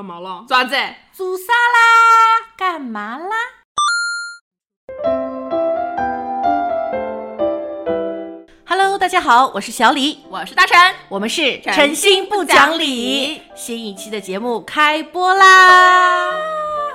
干嘛了？爪子，煮沙拉，干嘛啦？Hello，大家好，我是小李，我是大陈。我们是诚心不讲理。新一期的节目开播啦！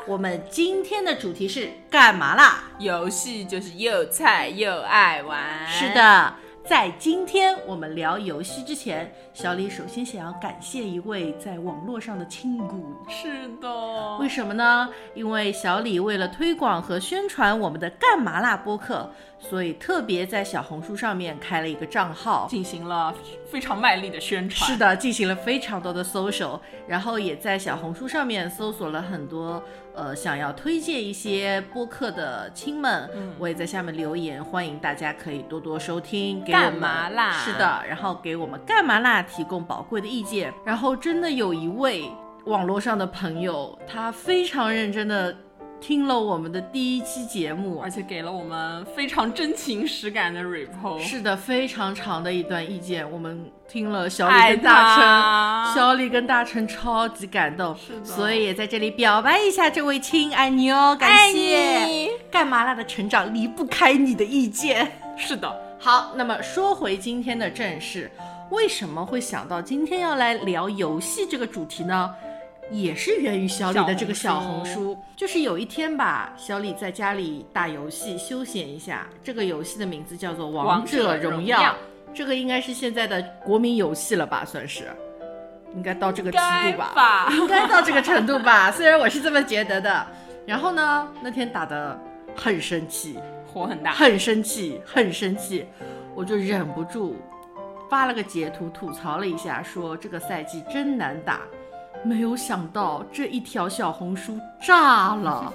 我们今天的主题是干嘛啦？游戏就是又菜又爱玩。是，的，在今天我们聊游戏之前，小李首先想要感谢一位在网络上的亲骨。是的。为什么呢？因为小李为了推广和宣传我们的干嘛啦播客，所以特别在小红书上面开了一个账号。进行了非常卖力的宣传。是的，进行了非常多的 social，然后也在小红书上面搜索了很多呃想要推荐一些播客的亲们，嗯我也在下面留言，欢迎大家可以多多收听，给我干们嘛啦是的，然后给我们干嘛啦提供宝贵的意见。然后真的有一位网络上的朋友，他非常认真的听了我们的第一期节目，而且给了我们非常真情实感的 report。是的，非常长的一段意见，我们听了小李跟大他成，小李跟大成超级感动，是的所以也在这里表白一下这位亲爱你哦，感谢。你。干嘛啦的成长离不开你的意见。是的，好，那么说回今天的正事，为什么会想到今天要来聊游戏这个主题呢？也是源于小李的这个小小红红书，就是有一天吧，小李在家里打游戏休闲一下，这个游戏的名字叫做《王者荣耀》，这个应该是现在的国民游戏了吧，算是，应该到这个程度吧，吧？应该到这个程度吧，虽然我是这么觉得的。然后呢，那天打的很生气，火很大。很生气，很生气，我就忍不住发了个截图吐槽了一下，说这个赛季真难打。没有想到这一条小红书炸了，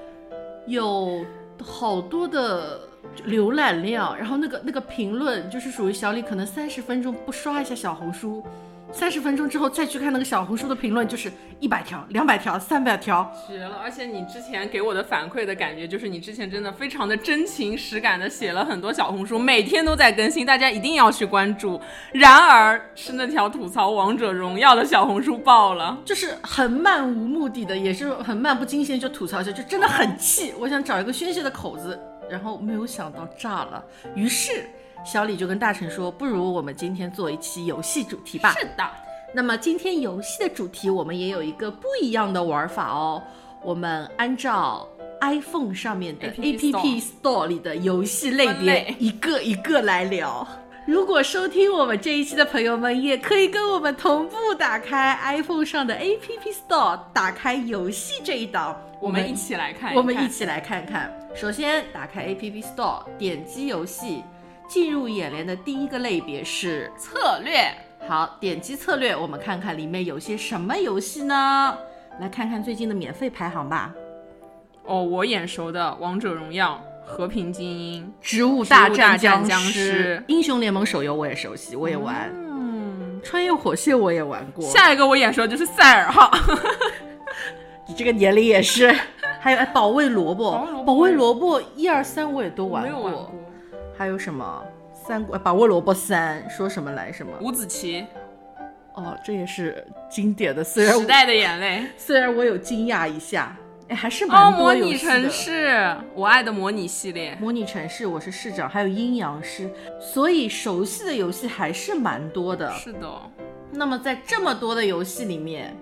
有好多的浏览量，然后那个那个评论就是属于小李可能三十分钟不刷一下小红书。三十分钟之后再去看那个小红书的评论，就是一百条、两百条、三百条，绝了！而且你之前给我的反馈的感觉，就是你之前真的非常的真情实感的写了很多小红书，每天都在更新，大家一定要去关注。然而是那条吐槽王者荣耀的小红书爆了，就是很漫无目的的，也是很漫不经心就吐槽一下，就真的很气。我想找一个宣泄的口子，然后没有想到炸了。于是小李就跟大成说，不如我们今天做一期游戏主题吧。是的，那么今天游戏的主题，我们也有一个不一样的玩法哦。我们按照 iPhone 上面的 App Store 里的游戏类别，一个一个来聊。如果收听我们这一期的朋友们，也可以跟我们同步打开 iPhone 上的 App Store，打开游戏这一档，我们一起来看一我们一起来看看。首先打开 App Store，点击游戏，进入眼帘的第一个类别是策略。好，点击策略，我们看看里面有些什么游戏呢？来看看最近的免费排行吧。哦，我眼熟的《王者荣耀》《和平精英》植物大战战僵尸尸、英雄联盟手游我也熟悉，我也玩。嗯，穿越火线我也玩过。下一个我眼熟的就是塞尔号，你 这个年龄也是。还有哎，保卫萝卜保卫萝，卜一二三我也都玩过。还有什么三国？哎保卫萝卜三说什么来什么？五子棋，哦，这也是经典的。虽然时代的眼泪。虽然我有惊讶一下，哎，还是哦，蛮模拟多游戏的。城市，我爱的模拟系列。模拟城市，我是市长，还有阴阳师，所以熟悉的游戏还是蛮多的。是的，那么在这么多的游戏里面，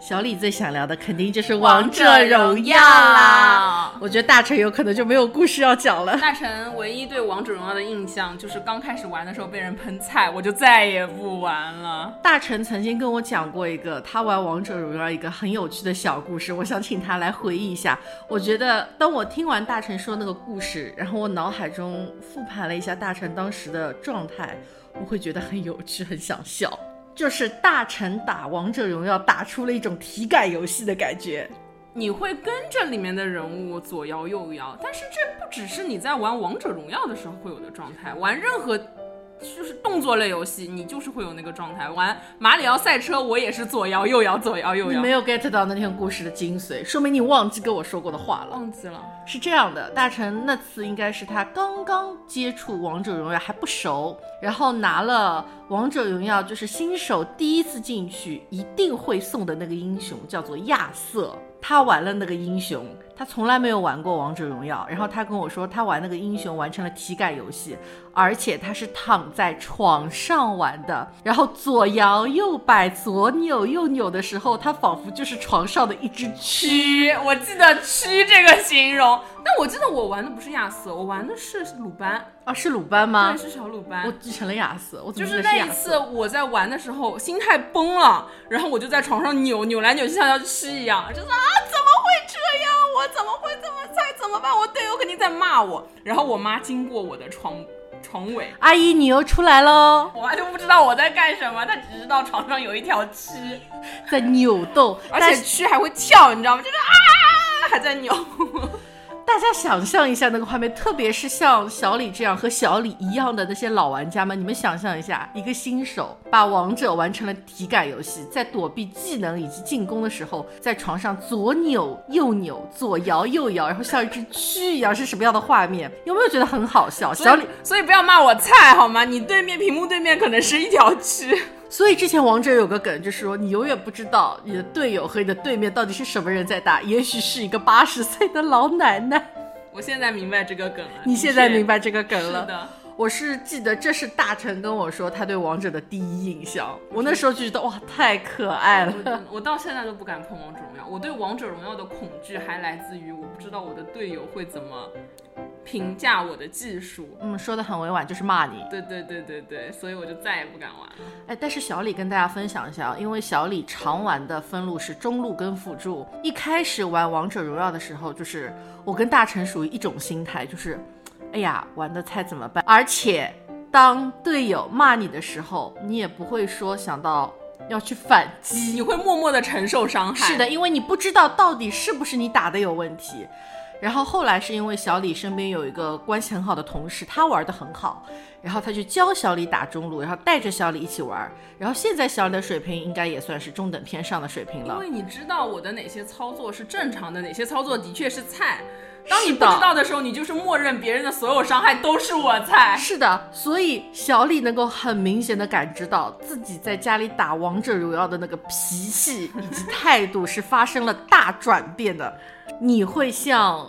小李最想聊的肯定就是《王王者荣耀啦。我觉得大成有可能就没有故事要讲了。大成唯一对王者荣耀的印象就是刚开始玩的时候被人喷菜，我就再也不玩了。大成曾经跟我讲过一个他玩王者荣耀一个很有趣的小故事，我想请他来回忆一下。我觉得当我听完大成说那个故事，然后我脑海中复盘了一下大成当时的状态，我会觉得很有趣，很想笑。就是大臣打王者荣耀打出了一种体感游戏的感觉。你会跟着里面的人物左摇右摇，但是这不只是你在玩王者荣耀的时候会有的状态，玩任何就是动作类游戏，你就是会有那个状态。玩马里奥赛车，我也是左摇右摇，左摇右摇。你没有 get 到那天故事的精髓，说明你忘记跟我说过的话了。忘记了。是这样的，大成那次应该是他刚刚接触王者荣耀还不熟，然后拿了王者荣耀就是新手第一次进去一定会送的那个英雄，叫做亚瑟。他玩了那个英雄，他从来没有玩过王者荣耀。然后他跟我说，他玩那个英雄完成了体感游戏，而且他是躺在床上玩的。然后左摇右摆，左扭右扭的时候，他仿佛就是床上的一只蛆。我记得“蛆”这个形容，但我记得我玩的不是亚瑟，我玩的是鲁班啊，是鲁班吗？对，是小鲁班。我继承了亚瑟，我就是那一次我在玩的时候心态崩了，然后我就在床上扭扭来扭去，像条蛆一样，就是啊。怎么会这样？我怎么会这么菜？怎么办？我队友肯定在骂我。然后我妈经过我的床床尾，阿姨你又出来喽！我妈就不知道我在干什么，她只知道床上有一条蛆在扭动，而且蛆还会跳，你知道吗？就是啊，还在扭。大家想象一下那个画面，特别是像小李这样和小李一样的那些老玩家们，你们想象一下，一个新手把王者完成了体感游戏，在躲避技能以及进攻的时候，在床上左扭右扭，左摇右摇，然后像一只蛆一样，是什么样的画面？有没有觉得很好笑？小李，所以不要骂我菜好吗？你对面屏幕对面可能是一条蛆。所以之前王者有个梗，就是说你永远不知道你的队友和你的对面到底是什么人在打，也许是一个八十岁的老奶奶。我现在明白这个梗了。你现在明白这个梗了？是的，我是记得这是大成跟我说他对王者的第一印象。我那时候就觉得哇，太可爱了。我到现在都不敢碰王者荣耀。我对王者荣耀的恐惧还来自于我不知道我的队友会怎么。评价我的技术，嗯，说的很委婉，就是骂你。对对对对对，所以我就再也不敢玩了。哎，但是小李跟大家分享一下，因为小李常玩的分路是中路跟辅助。一开始玩王者荣耀的时候，就是我跟大成属于一种心态，就是，哎呀，玩的菜怎么办？而且当队友骂你的时候，你也不会说想到要去反击，你会默默的承受伤害。是的，因为你不知道到底是不是你打的有问题。然后后来是因为小李身边有一个关系很好的同事，他玩的很好，然后他就教小李打中路，然后带着小李一起玩，然后现在小李的水平应该也算是中等偏上的水平了。因为你知道我的哪些操作是正常的，哪些操作的确是菜。当你不知道的时候，你就是默认别人的所有伤害都是我菜。是的，所以小李能够很明显的感知到自己在家里打王者荣耀的那个脾气以及态度是发生了大转变的。你会像，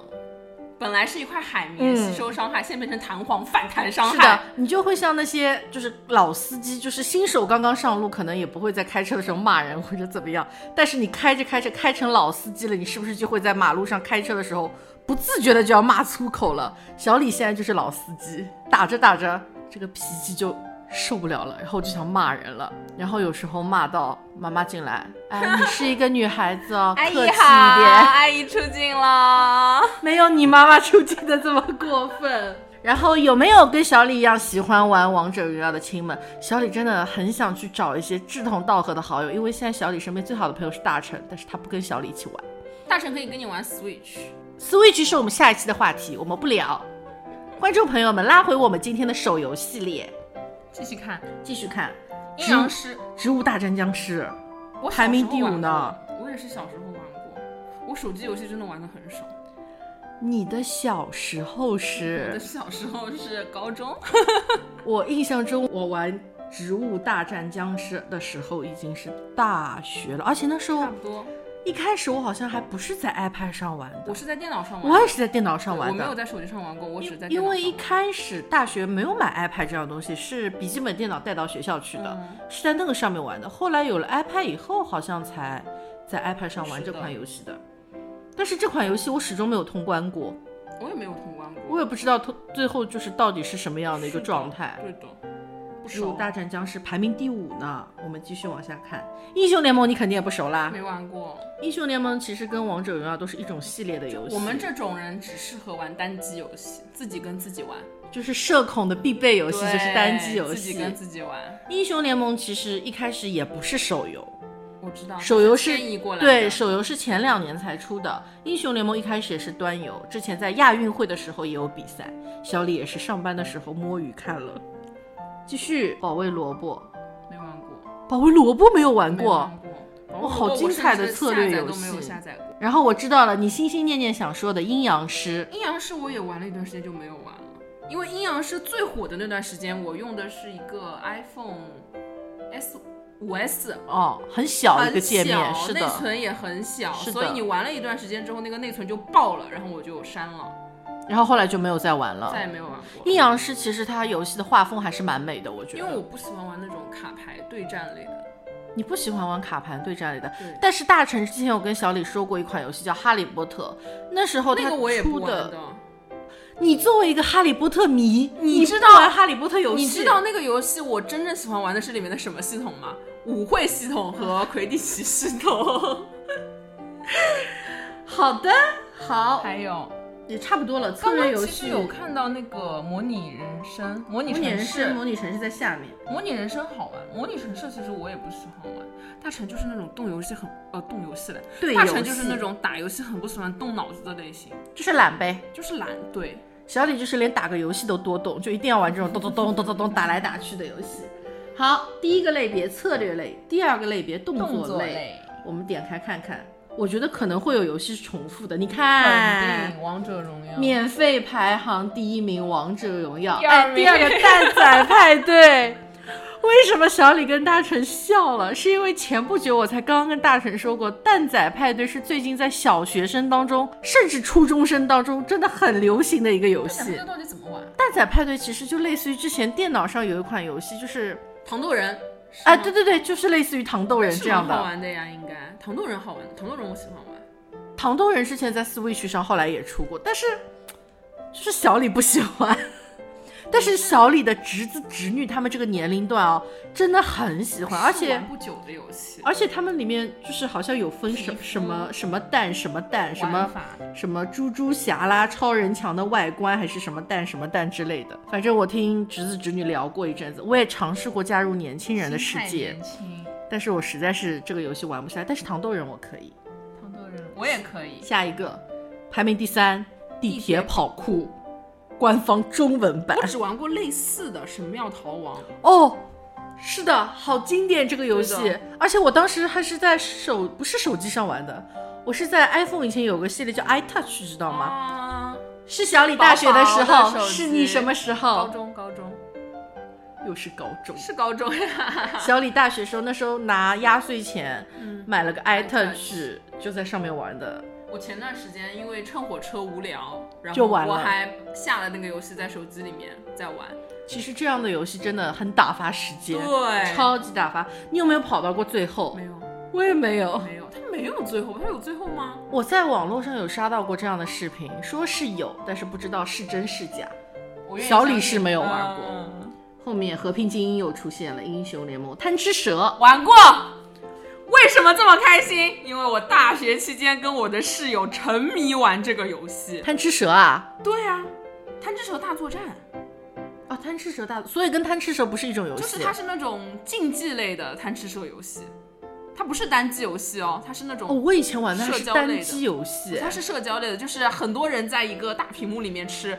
本来是一块海绵吸收伤害，现在变成弹簧反弹伤害。是的，你就会像那些就是老司机，就是新手刚刚上路，可能也不会在开车的时候骂人或者怎么样。但是你开着开着开成老司机了，你是不是就会在马路上开车的时候不自觉的就要骂粗口了？小李现在就是老司机，打着打着这个脾气就。受不了了，然后就想骂人了，然后有时候骂到妈妈进来，哎，你是一个女孩子哦，客气一点。阿姨出镜了，没有你妈妈出镜的这么过分。然后有没有跟小李一样喜欢玩王者荣耀的亲们？小李真的很想去找一些志同道合的好友，因为现在小李身边最好的朋友是大成，但是他不跟小李一起玩。大成可以跟你玩 Switch，Switch 是我们下一期的话题，我们不聊。观众朋友们，拉回我们今天的手游系列。继续看，继续看，阴阳师，植物大战僵尸，我排名第五呢。我也是小时候玩过，我手机游戏真的玩的很少。你的小时候是？我的小时候是高中。我印象中，我玩植物大战僵尸的时候已经是大学了，而且那时候差不多。一开始我好像还不是在 iPad 上玩的，我是在电脑上玩。我也是在电脑上玩的，我没有在手机上玩过，我只在。因为一开始大学没有买 iPad 这样东西，是笔记本电脑带到学校去的，是在那个上面玩的。后来有了 iPad 以后，好像才在 iPad 上玩这款游戏的。但是这款游戏我始终没有通关过，我也没有通关过，我也不知道通最后就是到底是什么样的一个状态。对的。植物大战僵尸排名第五呢，我们继续往下看。英雄联盟你肯定也不熟啦，没玩过。英雄联盟其实跟王者荣耀都是一种系列的游戏。我们这种人只适合玩单机游戏，自己跟自己玩，就是社恐的必备游戏就是单机游戏，自己跟自己玩。英雄联盟其实一开始也不是手游，我知道，手游是对，手游是前两年才出的。英雄联盟一开始也是端游，之前在亚运会的时候也有比赛，小李也是上班的时候摸鱼看了。继续，保卫萝卜，没玩过，保卫萝卜没有玩过。没玩。过。哇好精彩的策略游戏。下载过。然后我知道了，你心心念念想说的阴阳师，阴阳师我也玩了一段时间就没有玩。了，因为阴阳师最火的那段时间，我用的是一个 iPhone S 五 S，哦，很小一个界面，是的，内存也很小，所以你玩了一段时间之后，那个内存就爆了，然后我就删了，然后后来就没有再玩了再。也没有玩过。阴阳师其实它游戏的画风还是蛮美的，我觉得。因为我不喜欢玩那种卡牌对战类的，你不喜欢玩卡牌对战类的，对，但是大成之前有跟小李说过一款游戏叫《哈利波特》，那时候他那个我也不出的。你作为一个哈利波特迷，你知道玩哈利波特游戏？你知道那个游戏我真正喜欢玩的是里面的什么系统吗？舞会系统和魁地奇系统，好的，好，还有也差不多了。策刚略游戏其实有看到那个模拟人生、模拟人生、、模拟城市在下面。模拟人生好玩，模拟城市其实我也不喜欢玩。大成就是那种动游戏很呃动游戏的，对，大成就是那种打游戏很不喜欢动脑子的类型，就是懒呗。就是懒。对，小李就是连打个游戏都多动，就一定要玩这种咚咚咚咚咚咚打来打去的游戏。好，第一个类别策略类，第二个类别动动作类。作类，我们点开看看，我觉得可能会有游戏是重复的。你肯看，定王者荣耀。免费排行第一名《王者荣耀》，第二哎，第二个蛋仔派对。为什么小李跟大成笑了？是因为前不久我才刚刚跟大成说过，蛋仔派对是最近在小学生当中，甚至初中生当中真的很流行的一个游戏这。到底怎么玩？蛋仔派对其实就类似于之前电脑上有一款游戏，就是糖豆人。啊，对对对，就是类似于糖豆人这样的。蛮好玩的呀，应该糖豆人好玩的，糖豆人我喜欢玩。糖豆人之前在 Switch 上后来也出过，但是就是小李不喜欢。但是小李的侄子侄女他们这个年龄段哦，真的很喜欢，而且玩不久的游戏，而且他们里面就是好像有分什什么什么蛋什么蛋什么什么猪猪侠啦、超人强的外观还是什么蛋什么蛋之类的。反正我听侄子侄女聊过一阵子，我也尝试过加入年轻人的世界，但是我实在是这个游戏玩不下来。但是糖豆人我可以。糖豆人我也可以。下一个排名第三，地铁跑酷，官方中文版我。只玩过类似的《神庙逃亡》，哦，是的，好经典这个游戏，而且我当时还是在手不是手机上玩的，我是在 iPhone 以前有个系列叫 iTouch，知道吗？啊？是小李大学的时候，是你什么时候高？中高中又是高中。是高中呀，小李大学时候，那时候拿压岁钱嗯买了个 iTouch，就在上面玩的。我前段时间因为乘火车无聊，然后我还下了那个游戏在手机里面在玩。其实这样的游戏真的很打发时间，对，超级打发。你有没有跑到过最后没？有我也没有。没有，它没有最后，它有最后吗？我在网络上有刷到过这样的视频，说是有，但是不知道是真是假。小李是没有玩过嗯后面和平精英又出现了英雄联盟贪吃蛇，玩过。为什么这么开心？因为我大学期间跟我的室友沉迷玩这个游戏。贪吃蛇啊对啊，贪吃蛇大作战，啊贪吃蛇大，所以跟贪吃蛇不是一种游戏。就是它是那种竞技类的贪吃蛇游戏，它不是单机游戏哦，它是那种哦，种、我以前玩的还是社交类的单机游戏它。是社交类的，就是很多人在一个大屏幕里面吃。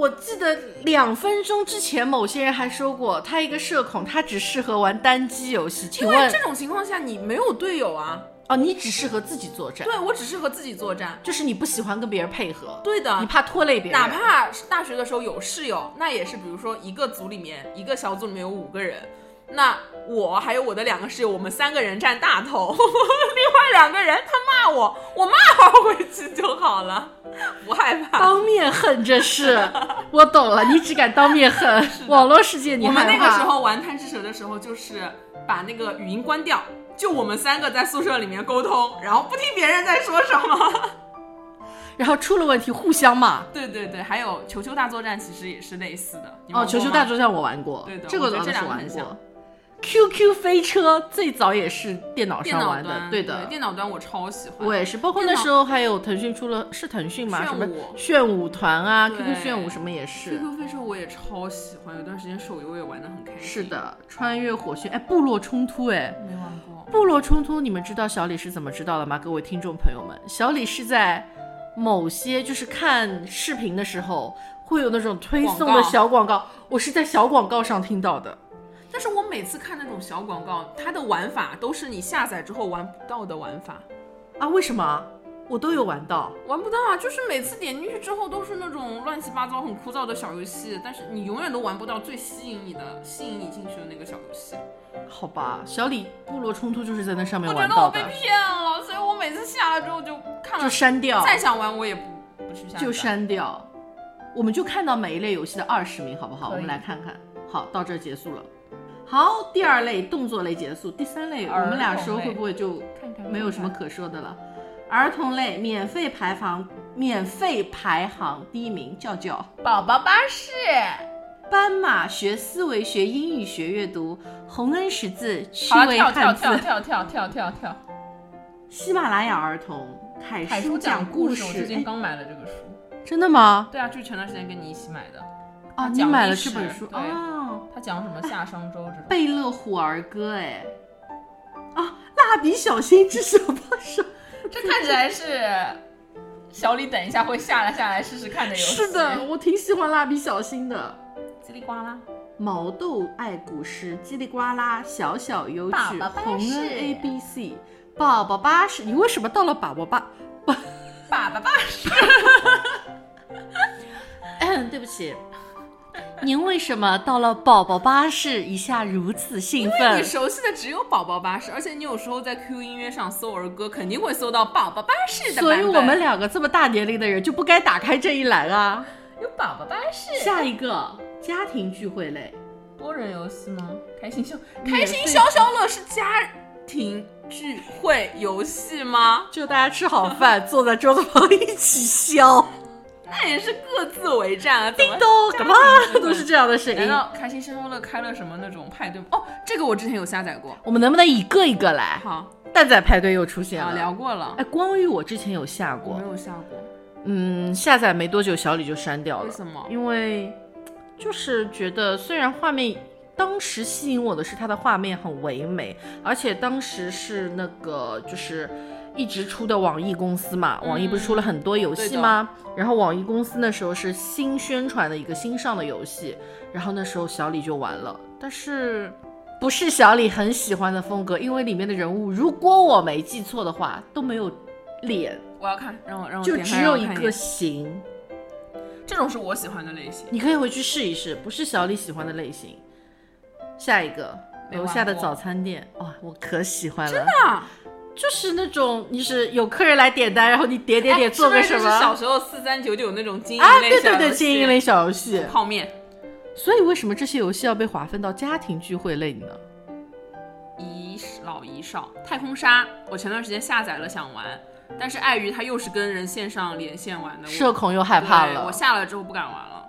我记得两分钟之前，某些人还说过，他一个社恐，他只适合玩单机游戏。请问因为这种情况下你没有队友啊，哦，你只适合自己作战，对我只适合自己作战。就是你不喜欢跟别人配合，对的你，怕拖累别人。哪怕是大学的时候有室友，那也是比如说一个组里面一个小组里面有五个人，那我还有我的两个室友，我们三个人占大头，另外两个人他骂我，我骂他回去就好了，不害怕。当面恨这是，我懂了，你只敢当面恨，网络世界你我们。那个时候玩贪吃蛇的时候，就是把那个语音关掉，就我们三个在宿舍里面沟通，然后不听别人在说什么。然后出了问题互相骂。对对对，还有球球大作战其实也是类似的。哦，球球大作战我玩过，对的这个我觉得这倒是玩两个很像过。QQ 飞车最早也是电脑电上玩的，对的。电脑端我超喜欢。我也是，包括那时候还有腾讯出了，是腾讯吗？什么炫舞团啊，QQ 炫舞什么也是。QQ 飞车我也超喜欢，有段时间手游也玩的很开心。是，的，穿越火线，哎，部落冲突，哎，没玩过。部落冲突，你们知道小李是怎么知道的吗？各位听众朋友们，小李是在某些就是看视频的时候，会有那种推送广告的小广告，我是在小广告上听到的。但是我每次看那种小广告，它的玩法都是你下载之后玩不到的玩法，啊，为什么？我都有玩到。玩不到啊！就是每次点进去之后都是那种乱七八糟、很枯燥的小游戏，但是你永远都玩不到最吸引你的、吸引你进去的那个小游戏。好吧，小李部落冲突就是在那上面我觉玩到的得我被，骗了，所以我每次下了之后就看了就，删掉，再想玩我也不不去下载。就删掉。我们就看到每一类游戏的二十名，好不好？我们来看看。好，到这结束了。好，第二类动作类结束，第三类我们俩说会不会就没有什么可说的了？儿童类免费排行，免费排行第一名，叫叫宝宝巴士，斑马学思维，学英语，学阅读，洪恩识字，趣好了，味跳跳汉字跳，跳跳跳跳跳。喜马拉雅儿童，凯凯叔讲讲故事。我最近哎刚买了这个书。真的吗？对啊，就是前段时间跟你一起买的。啊，你买了这本书对哦。他讲什么夏商周这种。贝勒虎儿歌，哎，啊，蜡笔小新之手把手，这看起来是小李等一下会下来下来试试看的游戏。是的，，我挺喜欢蜡笔小新的。叽里呱啦。毛豆爱古诗，叽里呱啦，小小优趣，宝宝巴士洪恩 A B C，宝宝巴士，你为什么到了宝宝巴？爸爸巴士。对不起，您为什么到了宝宝巴士一下如此兴奋？因为你？熟悉的只有宝宝巴士，而且你有时候在 QQ 音乐上搜儿歌，肯定会搜到宝宝巴士的。所以我们两个这么大年龄的人就不该打开这一栏啊。有宝宝巴士。下一个家庭聚会类，多人游戏吗？开心消开心消消乐是家庭聚会游戏吗？就大家吃好饭，坐在桌子旁一起笑，那也是各自为战啊！叮咚干嘛都是这样的声音。难道开心消消乐开了什么那种派对吗？哦，这个我之前有下载过。我们能不能一个一个来？好，蛋仔派对又出现啊，了。聊过了，哎，光遇我之前有下过没，有下过，嗯，下载没多久小李就删掉了为，什么？因为就是觉得虽然画面。当时吸引我的是它的画面很唯美，而且当时是那个就是一直出的网易公司嘛，网易不是出了很多游戏吗？然后网易公司那时候是新宣传的一个新上的游戏，然后那时候小李就玩了，但是不是小李很喜欢的风格，因为里面的人物如果我没记错的话都没有脸，我要看，让我让我就只有一个形。这种是我喜欢的类型。你可以回去试一试，不是小李喜欢的类型。下一个楼下的早餐店，哇，我可喜欢了，啊，就是那种你是有客人来点单，然后你点点点哎做个什是不是是小时候四三九九那种经营啊？类对对对，小游戏经营类小游戏。泡面，所以为什么这些游戏要被划分到家庭聚会类呢？一老一少，太空沙，我前段时间下载了想玩，但是碍于它又是跟人线上连线玩的，社恐又害怕了我。下了之后不敢玩了。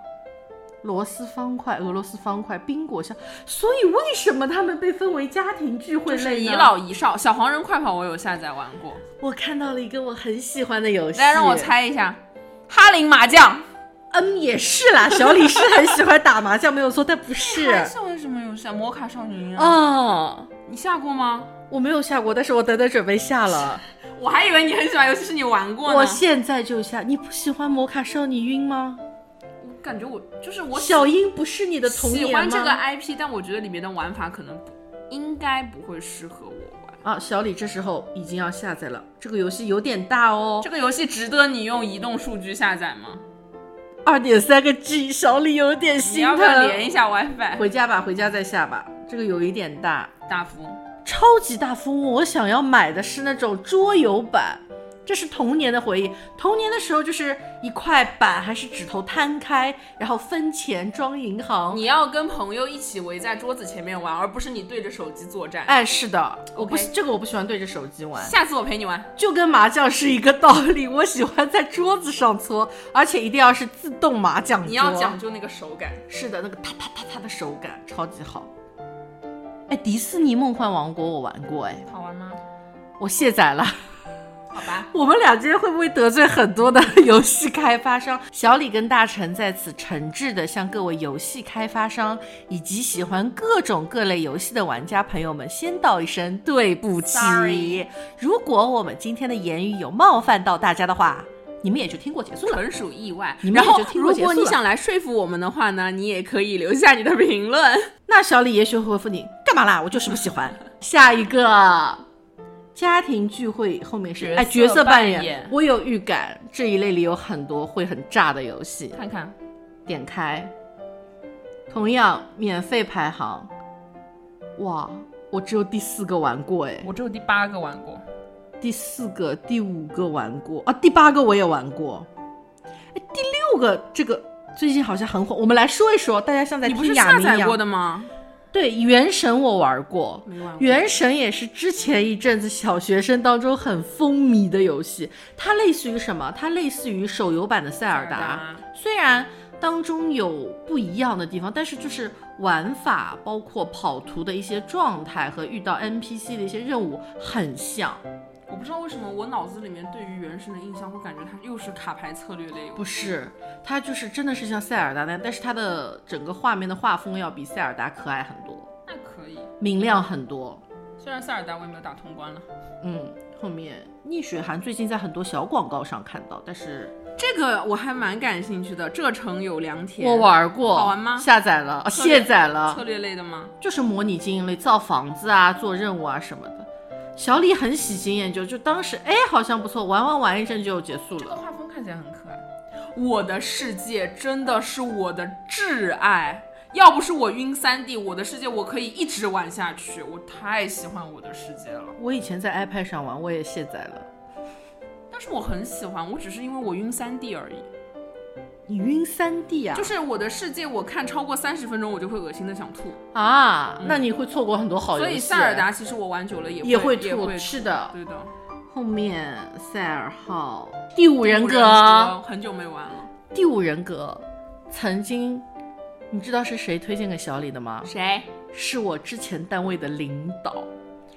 螺丝方块、俄罗斯方块、冰果箱，所以为什么他们被分为家庭聚会就是一？老一少，小黄人快跑我有下载玩过，我看到了一个我很喜欢的游戏，来让我。猜一下，哈林麻将嗯，也是啦，小李是很喜欢打麻将，没有错，但不是。还是为什么游戏啊？摩卡少女啊，哦，你下过吗？我没有下过，但是我等等准备下了。我还以为你很喜欢游戏，是你玩过呢。我现在就下。你不喜欢摩卡少女晕吗？我感觉我就是我小樱不是你的童年吗？喜欢这个 IP，但我觉得里面的玩法可能不应该不会适合我玩。啊，小李这时候已经要下载了。这个游戏有点大哦这，个游戏值得你用移动数据下载吗？二点三个 G，小李有点你心要不要疼。连一下 WiFi？回家吧，回家再下吧。这个有一点大，大富翁，超级大富翁。我想要买的是那种桌游版，这是童年的回忆。童年的时候就是一块板还是指头摊开，然后分钱装银行。你要跟朋友一起围在桌子前面玩，而不是你对着手机作战。哎，是的，我不这个我不喜欢对着手机玩，下次我陪你玩。就跟麻将是一个道理。我喜欢在桌子上搓，而且一定要是自动麻将桌。你要讲究那个手感。是的，那个啪啪啪啪的手感超级好。哎，迪士尼梦幻王国我玩过，哎，好玩吗？我卸载了。好吧，我们俩今天会不会得罪很多的游戏开发商？小李跟大陈在此诚挚的向各位游戏开发商以及喜欢各种各类游戏的玩家朋友们先道一声对不起。Sorry 如果我们今天的言语有冒犯到大家的话，你们也就听过结束了。纯属意外。你们然后也就听过如果你想来说服我们的话呢，你也可以留下你的评论。那小李也许会回复你干嘛啦？我就是不喜欢。下一个家庭聚会后面是角哎角色色扮演，我有预感这一类里有很多会很炸的游戏。看看，点开，同样免费排行，哇，我只有第四个玩过哎，我只有第八个玩过。第四个、第五个玩过。啊，第八个我也玩过，哎，第六个这个最近好像很火，我们来说一说，大家像在你不听是下载过的吗？对，《原神》我玩过，没玩过。原神也是之前一阵子小学生当中很风靡的游戏，它类似于什么？它类似于手游版的塞尔达，虽然当中有不一样的地方，但是就是玩法，包括跑图的一些状态和遇到 NPC 的一些任务很像。我不知道为什么我脑子里面对于原神的印象会感觉它又是卡牌策略类。不是，它就是真的是像塞尔达那样，但是它的整个画面的画风要比塞尔达可爱很多，那可以，明亮很多。虽然塞尔达我也没有打通关了。嗯，后面逆水寒最近在很多小广告上看到，但是这个我还蛮感兴趣的，这城有良田。我玩过，好玩吗下载了，卸载了策，略类的吗？就是模拟经营类，造房子啊，做任务啊什么的。小李很喜新厌旧，就当时哎好像不错，玩玩玩一阵就结束了。这个画风看起来很可爱。我的世界真的是我的挚爱，要不是我晕三 D，我的世界我可以一直玩下去。我太喜欢我的世界了，我以前在 iPad 上玩，我也卸载了。但是我很喜欢，我只是因为我晕三 D 而已。你晕三 D 啊？就是我的世界，我看超过三十分钟，我就会恶心的想吐。啊，那你会错过很多好游戏。所以塞尔达其实我玩久了也也会会吐，是的。对的。后面塞尔号、第五人格、格很久没玩了。第五人格，曾经你知道是谁推荐给小李的吗？谁？是我之前单位的领导，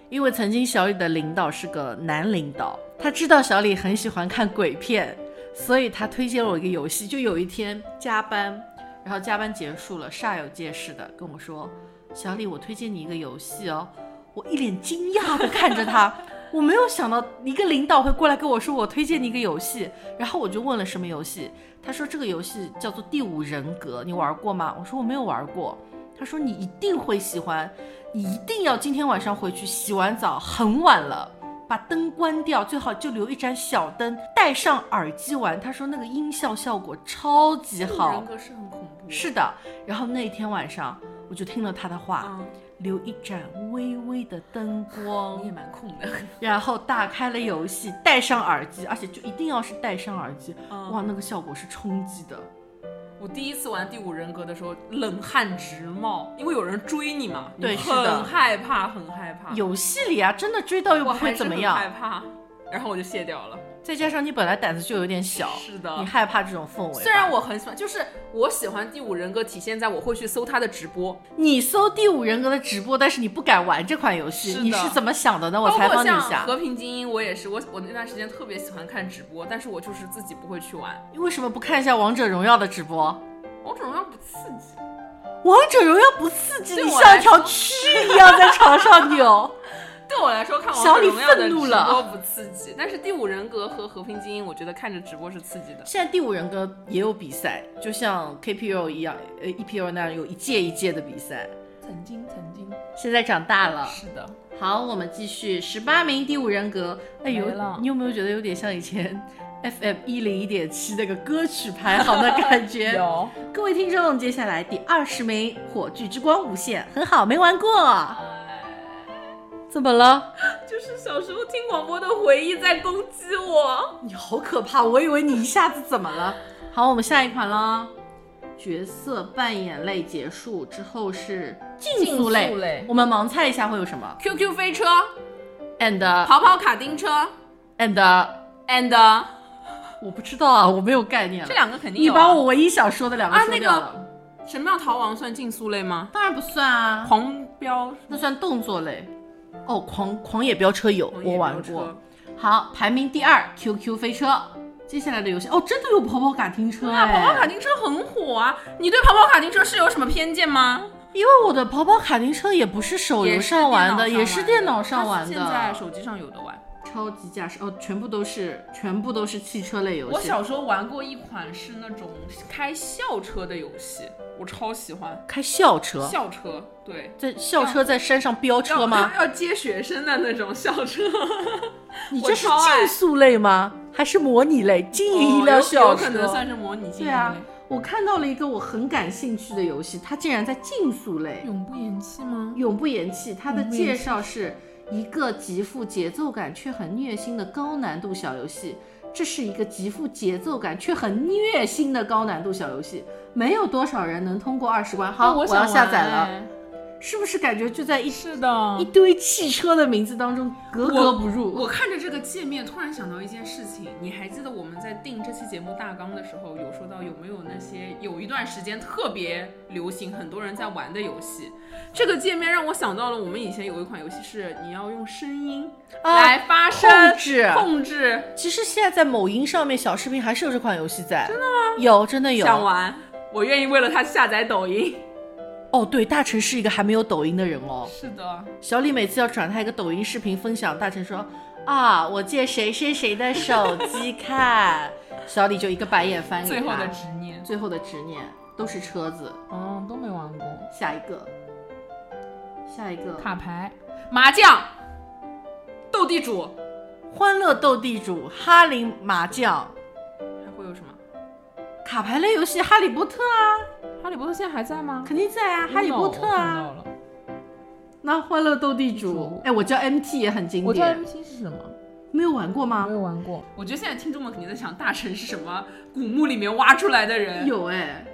因为曾经小李的领导是个男领导，他知道小李很喜欢看鬼片，所以他推荐了我一个游戏。就有一天加班，然后加班结束了，煞有介事的跟我说：“小李，我推荐你一个游戏哦。”我一脸惊讶的看着他，我没有想到一个领导会过来跟我说我推荐你一个游戏，然后我就问了什么游戏，他说这个游戏叫做《第五人格》，你玩过吗？我说我没有玩过。他说你一定会喜欢，你一定要今天晚上回去洗完澡，很晚了，把灯关掉，最好就留一盏小灯，戴上耳机玩。他说那个音效效果超级好人，格是很恐怖。是的。然后那天晚上我就听了他的话，啊，留一盏微微的灯光你也，蛮空的。然后打开了游戏，戴上耳机，而且就一定要是戴上耳机，嗯哇，那个效果是冲击的。我第一次玩第五人格的时候，冷汗直冒，因为有人追你嘛，对是的很害怕，很害怕。游戏里啊，真的追到又会怎么样，害怕，然后我就卸掉了。再加上你本来胆子就有点小，是的你害怕这种氛围。虽然我很喜欢，就是我喜欢第五人格体现在我会去搜他的直播，你搜第五人格的直播，但是你不敢玩这款游戏，是你是怎么想的呢？我采访你一下，和平精英，我也是，我我那段时间特别喜欢看直播，但是我就是自己不会去玩。你为什么不看一下王者荣耀的直播？王者荣耀不刺激，王者荣耀不刺激，你像一条蛆一样在床上扭。对我来说看王小李者荣耀的直愤怒了播不刺激，但是第五人格和和平精英，我觉得看着直播是刺激的。现在第五人格也有比赛，就像 KPL 一样，呃 EPL 那样有一届一届的比赛。曾经，曾经现在长大了，是的，好，我们继续十八名第五人格。哎呦，你有没有觉得有点像以前 FM 一零一点七那个歌曲排行的感觉？有。各位听众，接下来第二十名《火炬之光无限》很好，没玩过。怎么了？就是小时候听广播的回忆在攻击我。你好可怕！我以为你一下子怎么了？好，我们下一款了。角色扮演类结束之后是竞速类，竞速类我们盲猜一下会有什么 QQ 飞车、？and 跑跑卡丁车 and and 我不知道啊，我没有概念了。这两个肯定啊。把我唯一想说的两个啊那个说掉了。神庙逃亡算竞速类吗？当然不算啊，狂飙那算动作类。哦，狂狂野飙车有，我玩过。好，排名第二，QQ 飞车。接下来的游戏哦，真的有跑跑卡丁车对啊，哎！跑跑卡丁车很火啊！你对跑跑卡丁车是有什么偏见吗？因为我的跑跑卡丁车也不是手游上玩的，也是电脑上玩的是现在。手机上有的玩。超级驾驶哦，全部都是全部都是汽车类游戏。我小时候玩过一款是那种开校车的游戏，我超喜欢。开校车，校车，对，在校车在山上飙车吗？要接学生的那种校车。你这是竞速类吗？还是模拟类？经营一辆校车，有可能算是模拟经营类。对啊，我看到了一个我很感兴趣的游戏，它竟然在竞速类。永不言弃吗？永不言弃，它的介绍是。一个极富节奏感却很虐心的高难度小游戏，这是一个极富节奏感却很虐心的高难度小游戏，没有多少人能通过二十关。好，我要下载了。是不是感觉就在一是的一堆汽车的名字当中格格不入？我看着这个界面，突然想到一件事情。你还记得我们在定这期节目大纲的时候，有说到有没有那些有一段时间特别流行、很多人在玩的游戏？这个界面让我想到了我们以前有一款游戏，是你要用声音来发声控制控制。其实现在在某音上面小视频还是有这款游戏在。真的吗？有，真的有。想玩，我愿意为了它下载抖音。哦，对，大成是一个还没有抖音的人哦。是的，小李每次要转他一个抖音视频分享，大成说啊，我借谁谁谁的手机看，小李就一个白眼翻给他。最后的执念，最后的执念都是车子。哦，都没玩过。下一个，下一个卡牌、麻将、斗地主、欢乐斗地主、哈林麻将？卡牌类游戏《哈利波特》啊。哈利波特现在还在吗？肯定在啊，哈利波特啊。那欢乐斗地主，哎，我叫 MT 也很经典。我叫 MT 是什么？没有玩过吗？没有玩过。我觉得现在听众们肯定在想，大神是什么古墓里面挖出来的人？有哎，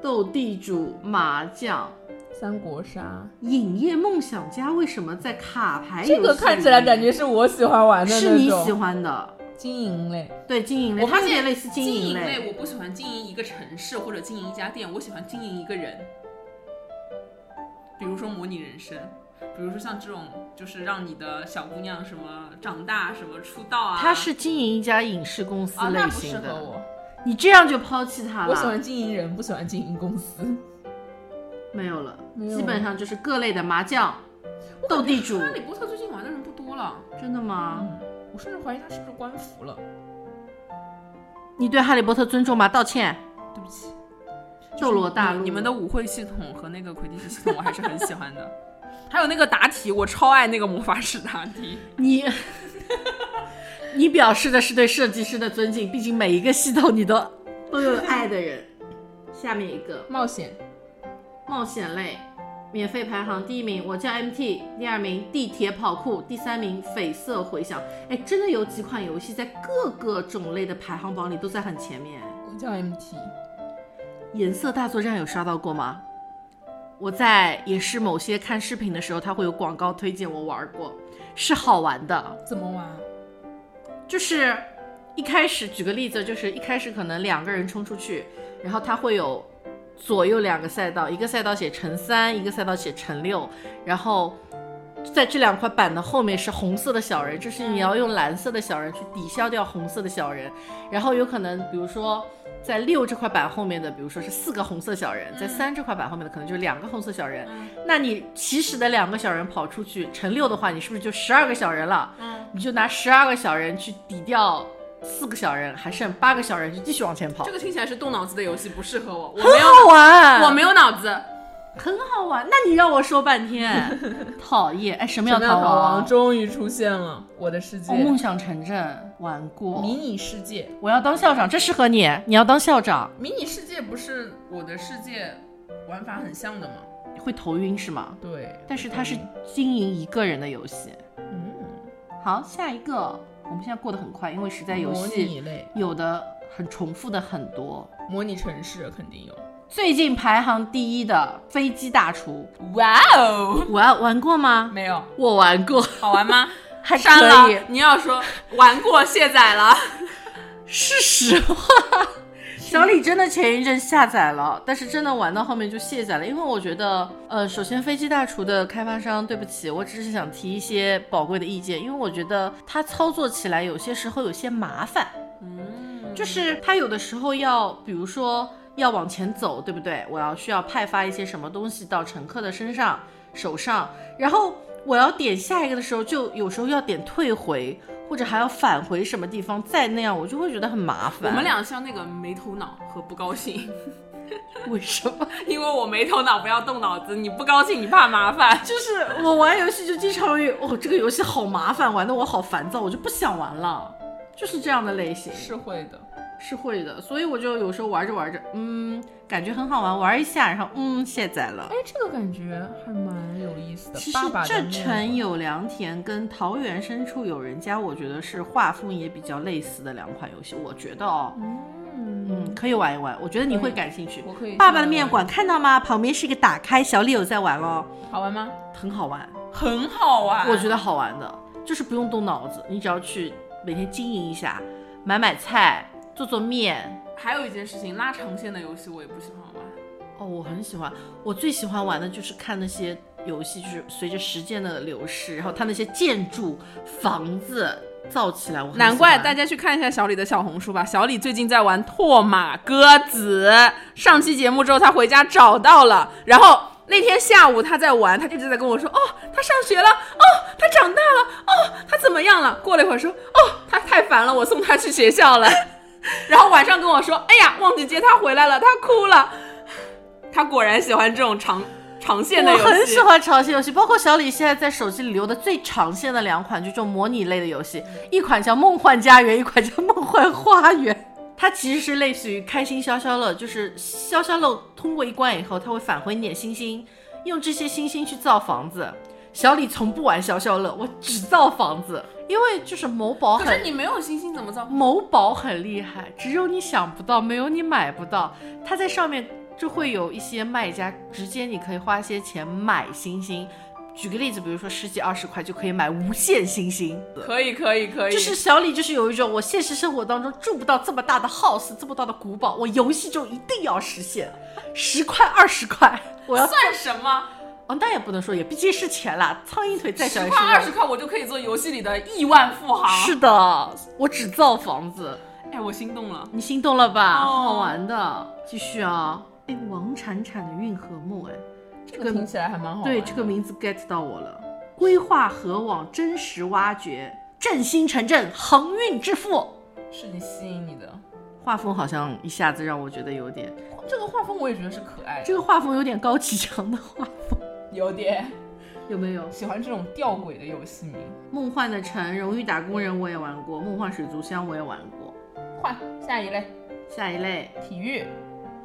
斗地主、麻将、三国杀、影业梦想家，为什么在卡牌？这个看起来感觉是我喜欢玩的，是你喜欢的。经营类，对经营类，它有点类似经营类。我不喜欢经营一个城市或者经营一家店，我喜欢经营一个人。比如说模拟人生，比如说像这种，就是让你的小姑娘什么长大，什么出道啊。他是经营一家影视公司类型的，我。你这样就抛弃他了。我喜欢经营人，不喜欢经营公司。没有了，基本上就是各类的麻将、斗地主。哈利波特最近玩的人不多了，真的吗？我甚至怀疑他是不是官服了。你对哈利波特尊重吗？道歉。对不起。斗罗大陆，你们的舞会系统和那个魁地奇系统我还是很喜欢的。还有那个答题，我超爱那个魔法师答题。你，你表示的是对设计师的尊敬，毕竟每一个系统你都都有爱的人。下面一个冒险，冒险类。免费排行第一名，我叫 MT。第二名，地铁跑酷。第三名，绯色回响。哎，真的有几款游戏在各个种类的排行榜里都在很前面。我叫 MT。颜色大作战有刷到过吗？我在也是某些看视频的时候，它会有广告推荐，我玩过，是好玩的。怎么玩？就是一开始举个例子，就是一开始可能两个人冲出去，然后它会有。左右两个赛道，一个赛道写乘三，一个赛道写乘六，然后在这两块板的后面是红色的小人，就是你要用蓝色的小人去抵消掉红色的小人，然后有可能比如说在六这块板后面的，比如说是四个红色小人，在三这块板后面的可能就是两个红色小人，那你起始的两个小人跑出去乘六的话，你是不是就十二个小人了？嗯，你就拿十二个小人去抵掉。四个小人还剩八个小人，就继续往前跑。这个听起来是动脑子的游戏，不适合我。很好玩，我没有脑子，很好玩。那你让我说半天，讨厌。哎，什么要逃亡？终于出现了，我的世界。梦想城镇玩过，迷你世界。我要当校长，这适合你。你要当校长。迷你世界不是我的世界，玩法很像的吗？会头晕是吗？对。但是它是经营一个人的游戏。嗯。好，下一个。我们现在过得很快，因为实在游戏有的很重复的很多。模拟城市肯定有。最近排行第一的飞机大厨，哇哦！玩玩过吗？没有，我玩过。好玩吗？还删了。你要说玩过卸载了，是实话。小李真的前一阵下载了，但是真的玩到后面就卸载了，因为我觉得，呃，首先飞机大厨的开发商，对不起，我只是想提一些宝贵的意见，因为我觉得它操作起来有些时候有些麻烦，嗯，就是它有的时候要，比如说要往前走，对不对？我要需要派发一些什么东西到乘客的身上、手上，然后我要点下一个的时候，就有时候要点退回，或者还要返回什么地方，再那样我就会觉得很麻烦。我们俩像那个没头脑和不高兴，为什么？因为我没头脑，不要动脑子；你不高兴，你怕麻烦。就是我玩游戏就经常有，哦，这个游戏好麻烦，玩的我好烦躁，我就不想玩了，就是这样的类型。是会的。是会的，所以我就有时候玩着玩着，嗯，感觉很好玩，玩一下，然后嗯，卸载了。哎，这个感觉还蛮有意思的。其实这城有良田跟桃源深处有人家，我觉得是画风也比较类似的两款游戏。我觉得哦，嗯嗯，可以玩一玩，我觉得你会感兴趣。我可以。爸爸的面馆看到吗？旁边是一个打开，小李有在玩哦。好玩吗？很好玩，很好玩。我觉得好玩的，就是不用动脑子，你只要去每天经营一下，买买菜。做做面，还有一件事情，拉长线的游戏我也不喜欢玩。哦，我很喜欢，我最喜欢玩的就是看那些游戏，就是随着时间的流逝，然后它那些建筑、房子造起来。我难怪大家去看一下小李的小红书吧，小李最近在玩拓马鸽子。上期节目之后，他回家找到了，然后那天下午他在玩，他一直在跟我说：“哦，他上学了，哦，他长大了，哦，他怎么样了？”过了一会儿说：“哦，他太烦了，我送他去学校了。” 然后晚上跟我说：“哎呀，忘记接他回来了，他哭了。”他果然喜欢这种长长线的游戏。我很喜欢长线游戏，包括小李现在在手机里留的最长线的两款，就这种模拟类的游戏，一款叫《梦幻家园》，一款叫《梦幻花园》。它其实是类似于开心消消乐，就是消消乐通过一关以后，它会返回你点星星，用这些星星去造房子。小李从不玩消消乐，我只造房子，因为就是某宝很。可是你没有星星怎么造？某宝很厉害，只有你想不到，没有你买不到。它在上面就会有一些卖家，直接你可以花些钱买星星。举个例子，比如说十几二十块就可以买无限星星。可以可以可以。就是小李就是有一种，我现实生活当中住不到这么大的 house，这么大的古堡，我游戏中一定要实现。十块二十块，我要算什么？哦，那也不能说，也毕竟是钱啦。苍蝇腿再小，十块二十块，我就可以做游戏里的亿万富豪。是的，我只造房子。哎，我心动了，你心动了吧？好玩的，继续啊！哎，王铲铲的运河梦，哎，这个听起来还蛮好。对，这个名字 get 到我了。规划河网真实挖掘，振兴城镇，航运致富，是你吸引你的。画风好像一下子让我觉得有点，这个画风我也觉得是可爱。这个画风有点高启强的画风。有点，有没有喜欢这种吊诡的游戏名？梦幻的城、荣誉打工人我也玩过，梦幻水族箱我也玩过。换下一类，下一类体育。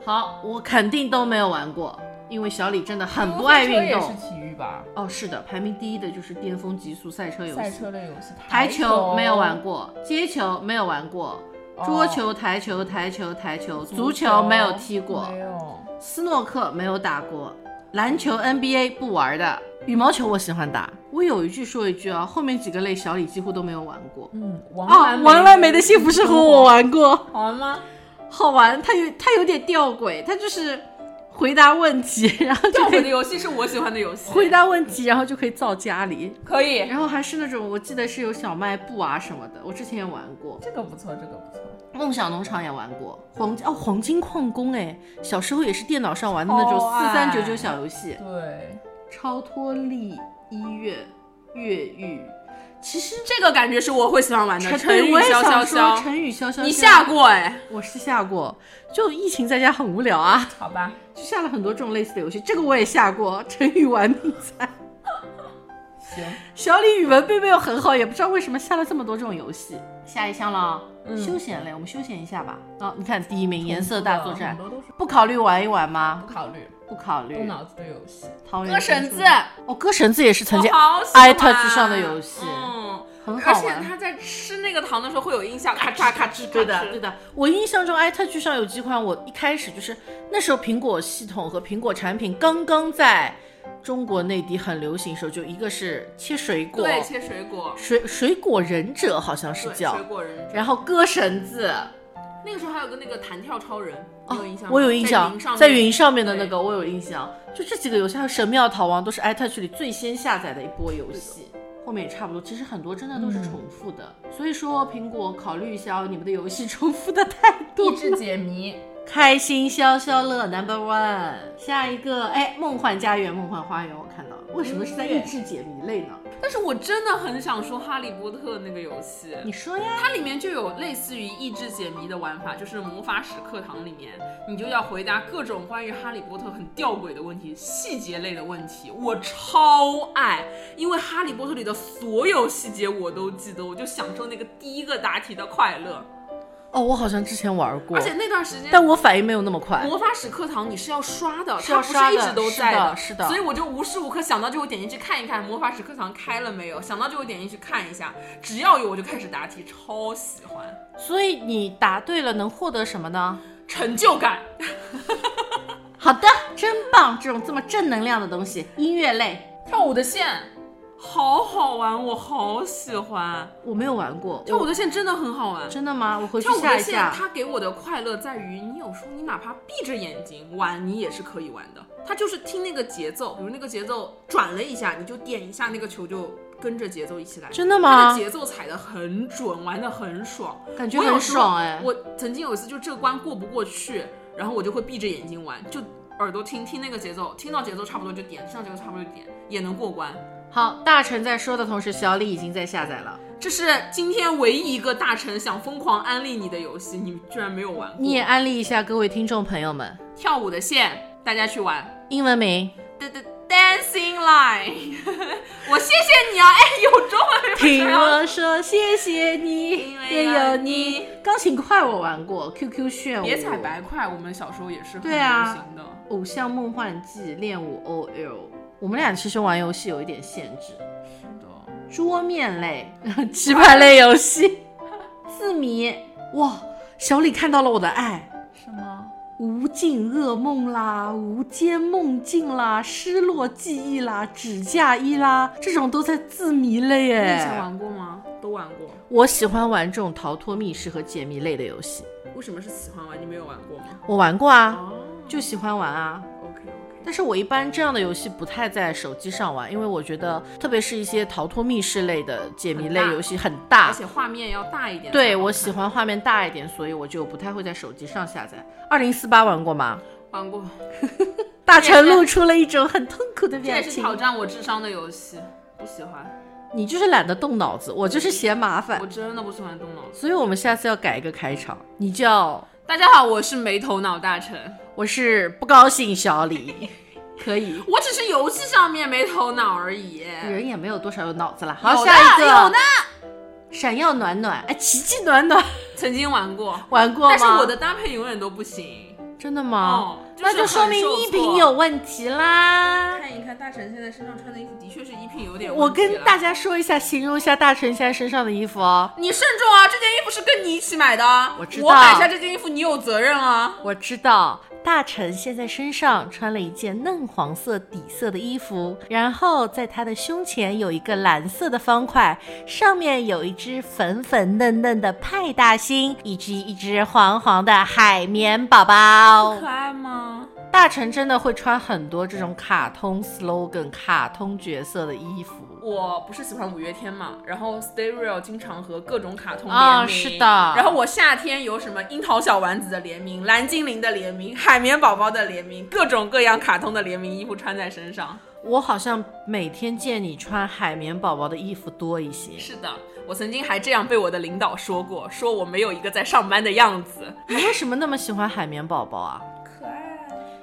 好，我肯定都没有玩过，因为小李真的很不爱运动。也是体育吧？哦，是的，排名第一的就是巅峰极速赛车游戏。赛车类游戏。台球没有玩过，街球没有玩过，桌球、台球、台球、台球，足球没有踢过，没有。斯诺克没有打过。篮球 NBA 不玩的，羽毛球我喜欢打。我有一句说一句啊，后面几个类小李几乎都没有玩过。嗯，啊，王蓝梅的幸福生活我玩过，好玩吗？好玩，它有它有点吊诡，它就是回答问题，然后吊诡的游戏是我喜欢的游戏。回答问题，然后就可以造家里，可以。然后还是那种我记得是有小卖部啊什么的，我之前也玩过。这个不错，这个不错。梦想农场也玩过，黄哦黄金矿工哎，小时候也是电脑上玩的那种四三九九小游戏。对，超脱力医院越狱，其实这个感觉是我会喜欢玩的。成语潇潇潇，成语潇潇，你下过哎？我是下过，就疫情在家很无聊啊。好吧，就下了很多这种类似的游戏，这个我也下过，成语玩命菜。小李语文并没有很好，也不知道为什么下了这么多这种游戏。下一项了，休闲类，我们休闲一下吧。啊，你看第一名颜色大作战，不考虑玩一玩吗？不考虑，不考虑。动脑子的游戏，割绳子。哦，割绳子也是曾经艾特之上的游戏，嗯，很好玩。而且他在吃那个糖的时候会有音效，咔嚓咔哧。对的，对的。我印象中，iTouch 上有几款，我一开始就是那时候苹果系统和苹果产品刚刚在。中国内地很流行的时候，就一个是切水果，对，切水果，水水果忍者好像是叫，水果忍者，然后割绳子，那个时候还有个那个弹跳超人，有印象？我有印象，在云上面。的那个我有印象，就这几个游戏还有神庙逃亡都是 iTouch 里最先下载的一波游戏，后面也差不多，其实很多真的都是重复的，所以说苹果考虑一下，你们的游戏重复的太多。益智解谜。开心消消乐 Number One，下一个哎，梦幻家园、梦幻花园，我看到了。为什么是在益智解谜类呢？但是我真的很想说《哈利波特》那个游戏，你说呀？它里面就有类似于益智解谜的玩法，就是魔法史课堂里面，你就要回答各种关于哈利波特很吊诡的问题、细节类的问题。我超爱，因为哈利波特里的所有细节我都记得，我就享受那个第一个答题的快乐。哦，我好像之前玩过，而且那段时间，但我反应没有那么快。魔法史课堂你是要刷的，是要刷的，它不是一直都在的，是的。所以我就无时无刻想到就会点进去看一看魔法史课堂开了没有，想到就会点进去看一下，只要有我就开始答题，超喜欢。所以你答对了能获得什么呢？成就感。好的，真棒！这种这么正能量的东西，音乐类，跳舞的线。好好玩，我好喜欢。我没有玩过跳舞的线，真的很好玩。真的吗？我回去下一下。它给我的快乐在于，你有时候你哪怕闭着眼睛玩，你也是可以玩的。它就是听那个节奏，比如那个节奏转了一下，你就点一下那个球，就跟着节奏一起来。真的吗？它的节奏踩得很准，玩得很爽，感觉很爽哎。我曾经有一次就这关过不过去，然后我就会闭着眼睛玩，就耳朵听听那个节奏，听到节奏差不多就点，听到节奏差不多就点，也能过关。好，大臣在说的同时，小李已经在下载了。这是今天唯一一个大臣想疯狂安利你的游戏，你居然没有玩过。你也安利一下各位听众朋友们，跳舞的线，大家去玩。英文名，The The Dancing Line。我谢谢你啊，哎，有中文。听我说谢谢你，也有你。钢琴块我玩过，QQ 炫舞。别踩白块，我们小时候也是很流行的。偶像梦幻祭，练舞 OL。我们俩其实玩游戏有一点限制，是的，桌面类、棋牌类游戏，字谜哇！小李看到了我的爱，什么无尽噩梦啦、无间梦境啦、失落记忆啦、指甲衣啦，这种都在字谜类哎。你以前玩过吗？都玩过。我喜欢玩这种逃脱密室和解谜类的游戏。为什么是喜欢玩？你没有玩过吗？我玩过啊，就喜欢玩啊。但是我一般这样的游戏不太在手机上玩，因为我觉得，特别是一些逃脱密室类的解谜类游戏很大，而且画面要大一点。对我喜欢画面大一点，所以我就不太会在手机上下载。二零四八玩过吗？玩过。大成露出了一种很痛苦的表情。这也是挑战我智商的游戏，不喜欢。你就是懒得动脑子，我就是嫌麻烦。我真的不喜欢动脑子。所以我们下次要改一个开场，你叫大家好，我是没头脑大成。我是不高兴，小李，可以。我只是游戏上面没头脑而已，人也没有多少有脑子了。好，下一个有呢。闪耀暖暖，哎，奇迹暖暖，曾经玩过，玩过但是我的搭配永远都不行。真的吗？那就说明衣品有问题啦。看一看大臣现在身上穿的衣服，的确是衣品有点。我跟大家说一下，形容一下大臣现在身上的衣服哦。你慎重啊，这件衣服是跟你一起买的。我知道。我买下这件衣服，你有责任啊。我知道。大臣现在身上穿了一件嫩黄色底色的衣服，然后在他的胸前有一个蓝色的方块，上面有一只粉粉嫩嫩的派大星，以及一只黄黄的海绵宝宝。可爱吗？大臣真的会穿很多这种卡通 slogan、卡通角色的衣服。我不是喜欢五月天嘛，然后 Stereo 经常和各种卡通联名，是的。然后我夏天有什么樱桃小丸子的联名、蓝精灵的联名、海绵宝宝的联名，各种各样卡通的联名衣服穿在身上。我好像每天见你穿海绵宝宝的衣服多一些。是的，我曾经还这样被我的领导说过，说我没有一个在上班的样子。你为什么那么喜欢海绵宝宝啊？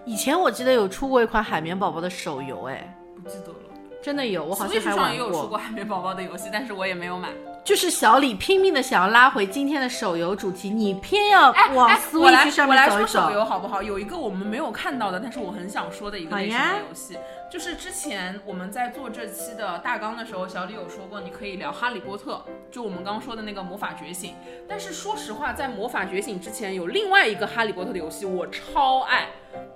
以前我记得有出过一款海绵宝宝的手游，哎，不记得了。真的有，我好像还玩过。也有出过海绵宝宝的游戏，但是我也没有买。就是小李拼命的想要拉回今天的手游主题，你偏要往 Switch 上面走一走。手游好不好？有一个我们没有看到的，但是我很想说的一个类型的游戏，就是之前我们在做这期的大纲的时候，小李有说过，你可以聊哈利波特，就我们刚刚说的那个魔法觉醒。但是说实话，在魔法觉醒之前，有另外一个哈利波特的游戏，我超爱。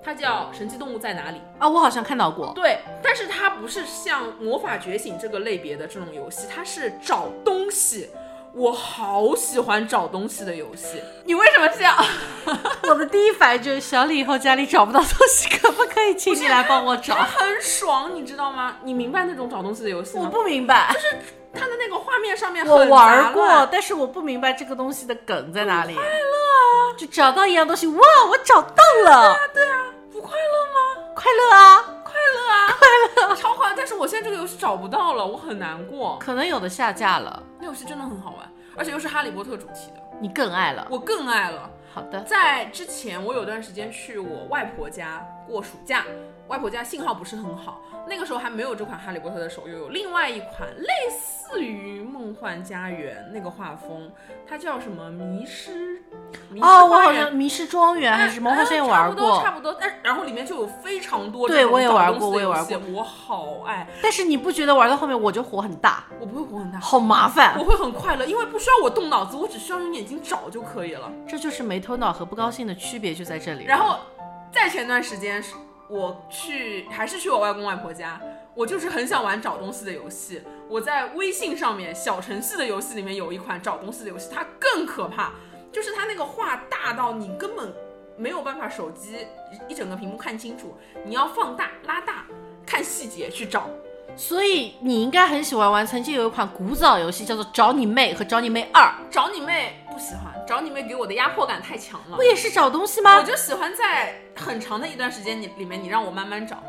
它叫《神奇动物在哪里》啊，我好像看到过。对，但是它不是像《魔法觉醒》这个类别的这种游戏，它是找东西。我好喜欢找东西的游戏。你为什么笑？我的第一反应就是小李以后家里找不到东西，可不可以请你来帮我找？很爽，你知道吗？你明白那种找东西的游戏吗？我不明白，就是它的那个画面上面我玩过，但是我不明白这个东西的梗在哪里。快乐啊！就找到一样东西，哇，我找到了。对啊，对啊不快乐吗？快乐啊，快乐啊！快乐，超快乐。但是我现在这个游戏找不到了，我很难过。可能有的下架了，那游戏真的很好玩，而且又是哈利波特主题的，你更爱了。我更爱了。好的，在之前我有段时间去我外婆家过暑假，外婆家信号不是很好，那个时候还没有这款哈利波特的手游，有另外一款类似于梦幻家园那个画风，它叫什么迷失？迷失哦，我好像迷失庄园还是什么，我好像也哎玩过差。不多，差不多。但然后里面就有非常多对我也玩过我也玩过我好爱。但是你不觉得玩到后面我就火很大，我不会火很大，好麻烦我？会很快乐，因为不需要我动脑子，我只需要用眼睛找就可以了。这就是没头脑和不高兴的区别就在这里。然后在前段时间是我去还是去我外公外婆家，我就是很想玩找东西的游戏。我在微信上面小程序的游戏里面有一款找东西的游戏，它更可怕，就是它那个画大到你根本没有办法手机一整个屏幕看清楚，你要放大拉大看细节去找。所以你应该很喜欢玩，曾经有一款古早游戏叫做《找你妹》和《找你妹二》，找你妹不喜欢，找你妹给我的压迫感太强了不。也是找东西吗我？就喜欢在很长的一段时间你里面，你让我慢慢找，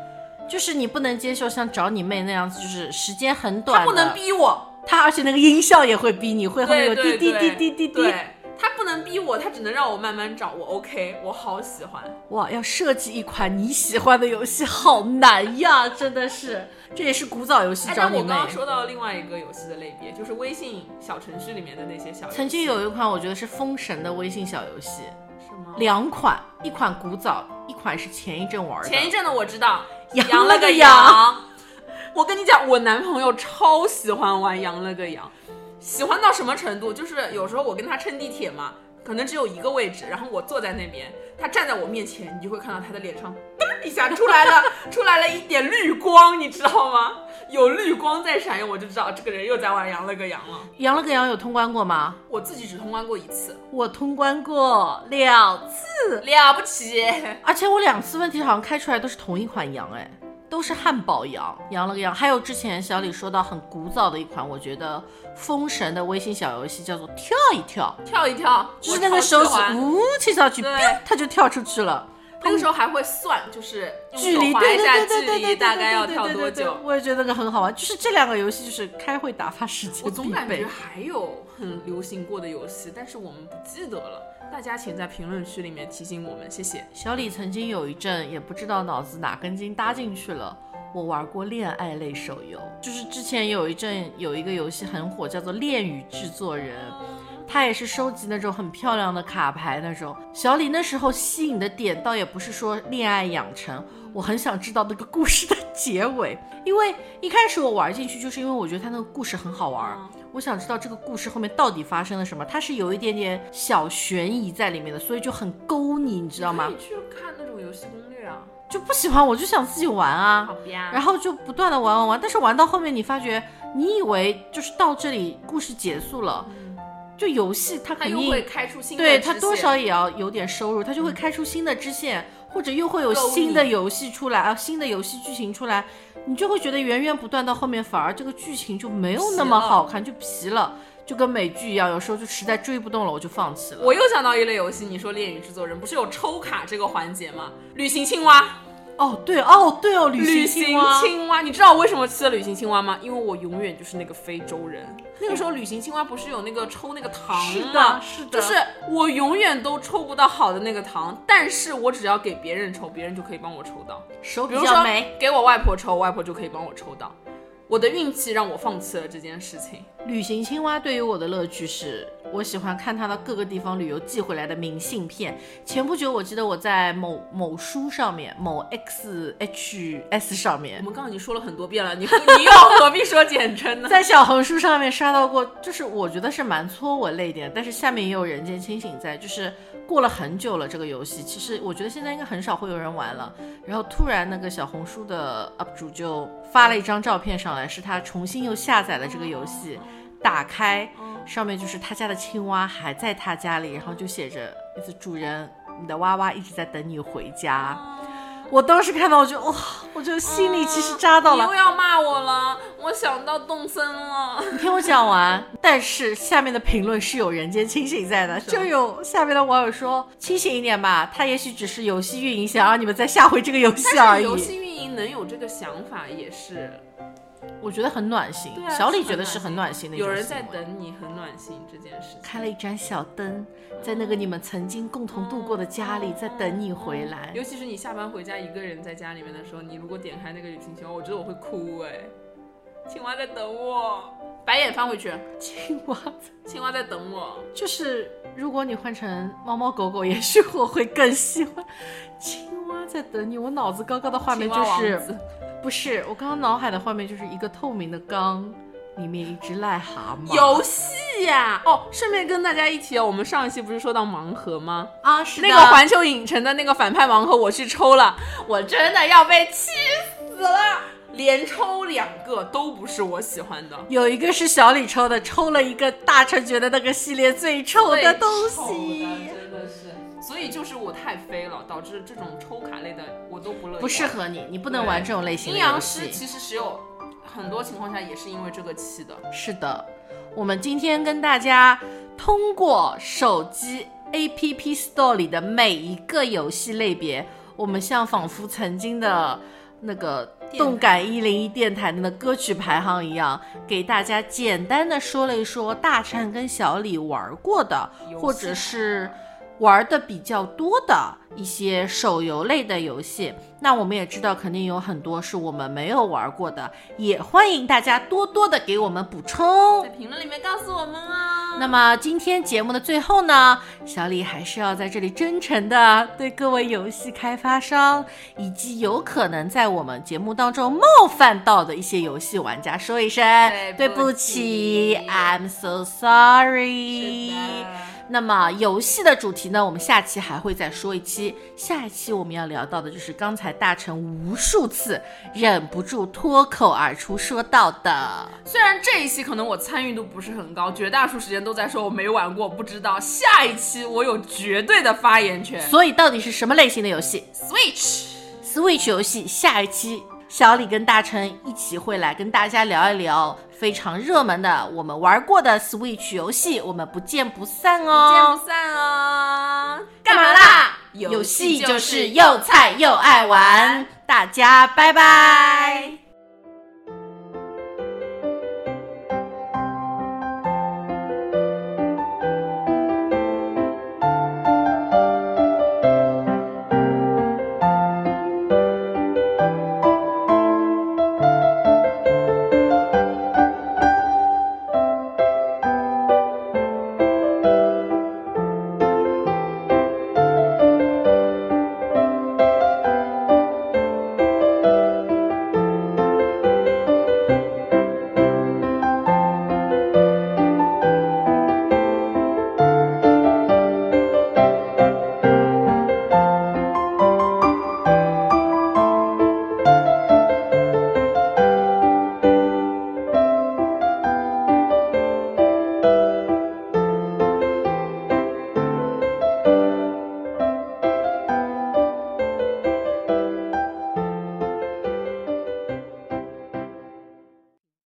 就是你不能接受像找你妹那样子，就是时间很短的，他不能逼我，他，而且那个音效也会逼你，会后面有滴滴滴滴滴滴。对，他不能逼我，他只能让我慢慢找。我 OK，我好喜欢。哇，要设计一款你喜欢的游戏好难呀，真的是，这也是古早游戏哎，找你妹但我刚。刚说到另外一个游戏的类别，就是微信小程序里面的那些小游戏。曾经有一款我觉得是封神的微信小游戏，是吗？两款，一款古早，一款是前一阵玩的。前一阵的我知道，羊羊了个羊。我跟你讲，我男朋友超喜欢玩羊了个羊，喜欢到什么程度？就是有时候我跟他乘地铁嘛，可能只有一个位置，然后我坐在那边，他站在我面前，你就会看到他的脸上噔一下出来了，出来了一点绿光，你知道吗？有绿光在闪耀，我就知道这个人又在玩羊了个羊了。羊了个羊有通关过吗？我自己只通关过一次，我通关过两次，了不起。而且我两次问题好像开出来都是同一款羊，哎，都是汉堡羊，羊了个羊。还有之前小李说到很古早的一款，我觉得封神的微信小游戏叫做跳一跳，跳一跳，就是那个手指呜切下去，啪它就跳出去了。那个时候还会算，就是距离，对对一下距对对对对离，大概要跳多久？我也觉得那个很好玩，就是这两个游戏就是开会打发时间我总感觉。还有很流行过的游戏，但是我们不记得了。大家请在评论区里面提醒我们，谢谢。小李曾经有一阵也不知道脑子哪根筋搭进去了。我玩过恋爱类手游，就是之前有一阵有一个游戏很火，叫做《恋与制作人》，它也是收集那种很漂亮的卡牌那种。小李那时候吸引的点倒也不是说恋爱养成，我很想知道那个故事的结尾，因为一开始我玩进去就是因为我觉得他那个故事很好玩，我想知道这个故事后面到底发生了什么。它是有一点点小悬疑在里面的，所以就很勾你，你知道吗你？去看那种游戏攻略啊。就不喜欢，我就想自己玩啊。好。然后就不断的玩玩玩，但是玩到后面你发觉，你以为就是到这里故事结束了，就游戏它它肯定会开出新的对它多少也要有点收入，它就会开出新的支线，或者又会有新的游戏出来啊，新的游戏剧情出来，你就会觉得源源不断到后面反而这个剧情就没有那么好看，就皮了，就跟美剧一样，有时候就实在追不动了，我就放弃了。我又想到一类游戏，你说《恋与制作人》不是有抽卡这个环节吗？旅行青蛙，哦对哦对哦，旅旅行行青蛙。青蛙，你知道我为什么吃了旅行青蛙吗？因为我永远就是那个非洲人。那个时候旅行青蛙不是有那个抽那个糖是吗的，？是的，就是我永远都抽不到好的那个糖，但是我只要给别人抽，别人就可以帮我抽到。手比比如说。给我外婆抽，外婆就可以帮我抽到。我的运气让我放弃了这件事情。旅行青蛙对于我的乐趣是，我喜欢看他到各个地方旅游寄回来的明信片。前不久我记得我在某某书上面，某 X H S 上面我，们刚刚已经说了很多遍了，你你又何必说简称呢？在小红书上面刷到过，就是我觉得是蛮戳我泪点，但是下面也有人间清醒在，就是过了很久了这个游戏，其实我觉得现在应该很少会有人玩了。然后突然那个小红书的 UP 主就发了一张照片上来，是他重新又下载了这个游戏，打开上面就是他家的青蛙还在他家里，然后就写着意思主人，你的娃娃一直在等你回家。我当时看到我就哇，我就心里其实扎到了。你又要骂我了，我想到动森了。你听我讲完，但是下面的评论是有人间清醒在的，就有下面的网友说清醒一点吧，他也许只是游戏运营想让你们再下回这个游戏而已。游戏运营能有这个想法也是。我觉得很暖心，对啊小李觉得是很暖心的一种有人在等你，很暖心这件事情。开了一盏小灯，在那个你们曾经共同度过的家里，在等你回来。尤其是你下班回家一个人在家里面的时候，你如果点开那个旅行青蛙，我觉得我会哭哎。青蛙在等我，白眼翻回去，青蛙，青蛙在等我。就是如果你换成猫猫狗狗，也许我会更喜欢。青蛙在等你，我脑子刚刚的画面就是不是我刚刚脑海的画面就是一个透明的缸，里面一只癞蛤蟆。游戏呀、哦，顺便跟大家一起哦，我们上一期不是说到盲盒吗？啊，是的那个环球影城的那个反派盲盒，我去抽了，我真的要被气死了，连抽两个都不是我喜欢的。有一个是小李抽的，抽了一个大成觉得那个系列最臭的东最西。所以就是我太飞了，导致这种抽卡类的我都不乐意。不适合你，你不能玩这种类型的阴。阳师其实是有很多情况下也是因为这个气的。是的，我们今天跟大家通过手机 App Store 里的每一个游戏类别，我们像仿佛曾经的那个动感一零一电台的歌曲排行一样，给大家简单的说了一说大琛跟小李玩过的，或者是玩的比较多的一些手游类的游戏。那我们也知道，肯定有很多是我们没有玩过的，也欢迎大家多多的给我们补充在。评论里面告诉我们啊。那么今天节目的最后呢，小李还是要在这里真诚的对各位游戏开发商以及有可能在我们节目当中冒犯到的一些游戏玩家说一声对对不起，I'm so sorry。那么游戏的主题呢，我们下期还会再说一期。下一期我们要聊到的就是刚才大成无数次忍不住脱口而出说到的。虽然这一期可能我参与度不是很高，绝大多数时间都在说我没玩过，不知道。下一期我有绝对的发言权。所以到底是什么类型的游戏？Switch。Switch 游戏下一期，小李跟大成一起会来跟大家聊一聊非常热门的我们玩过的 Switch 游戏，我们不见不散哦！不见哦。不散哦！干嘛啦？游戏就是又菜又爱玩，大家拜拜。